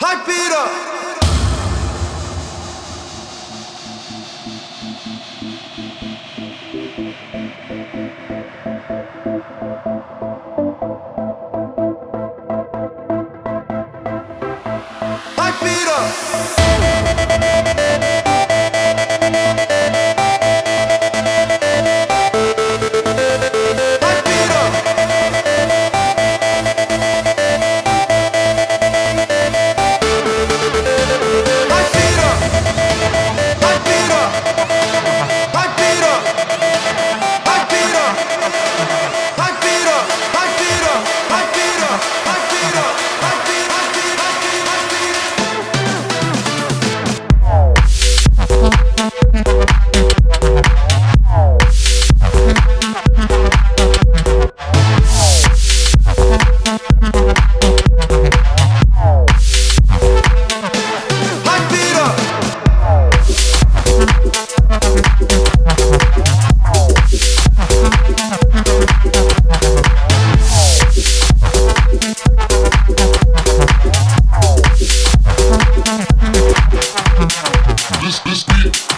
Hype it up! Shit.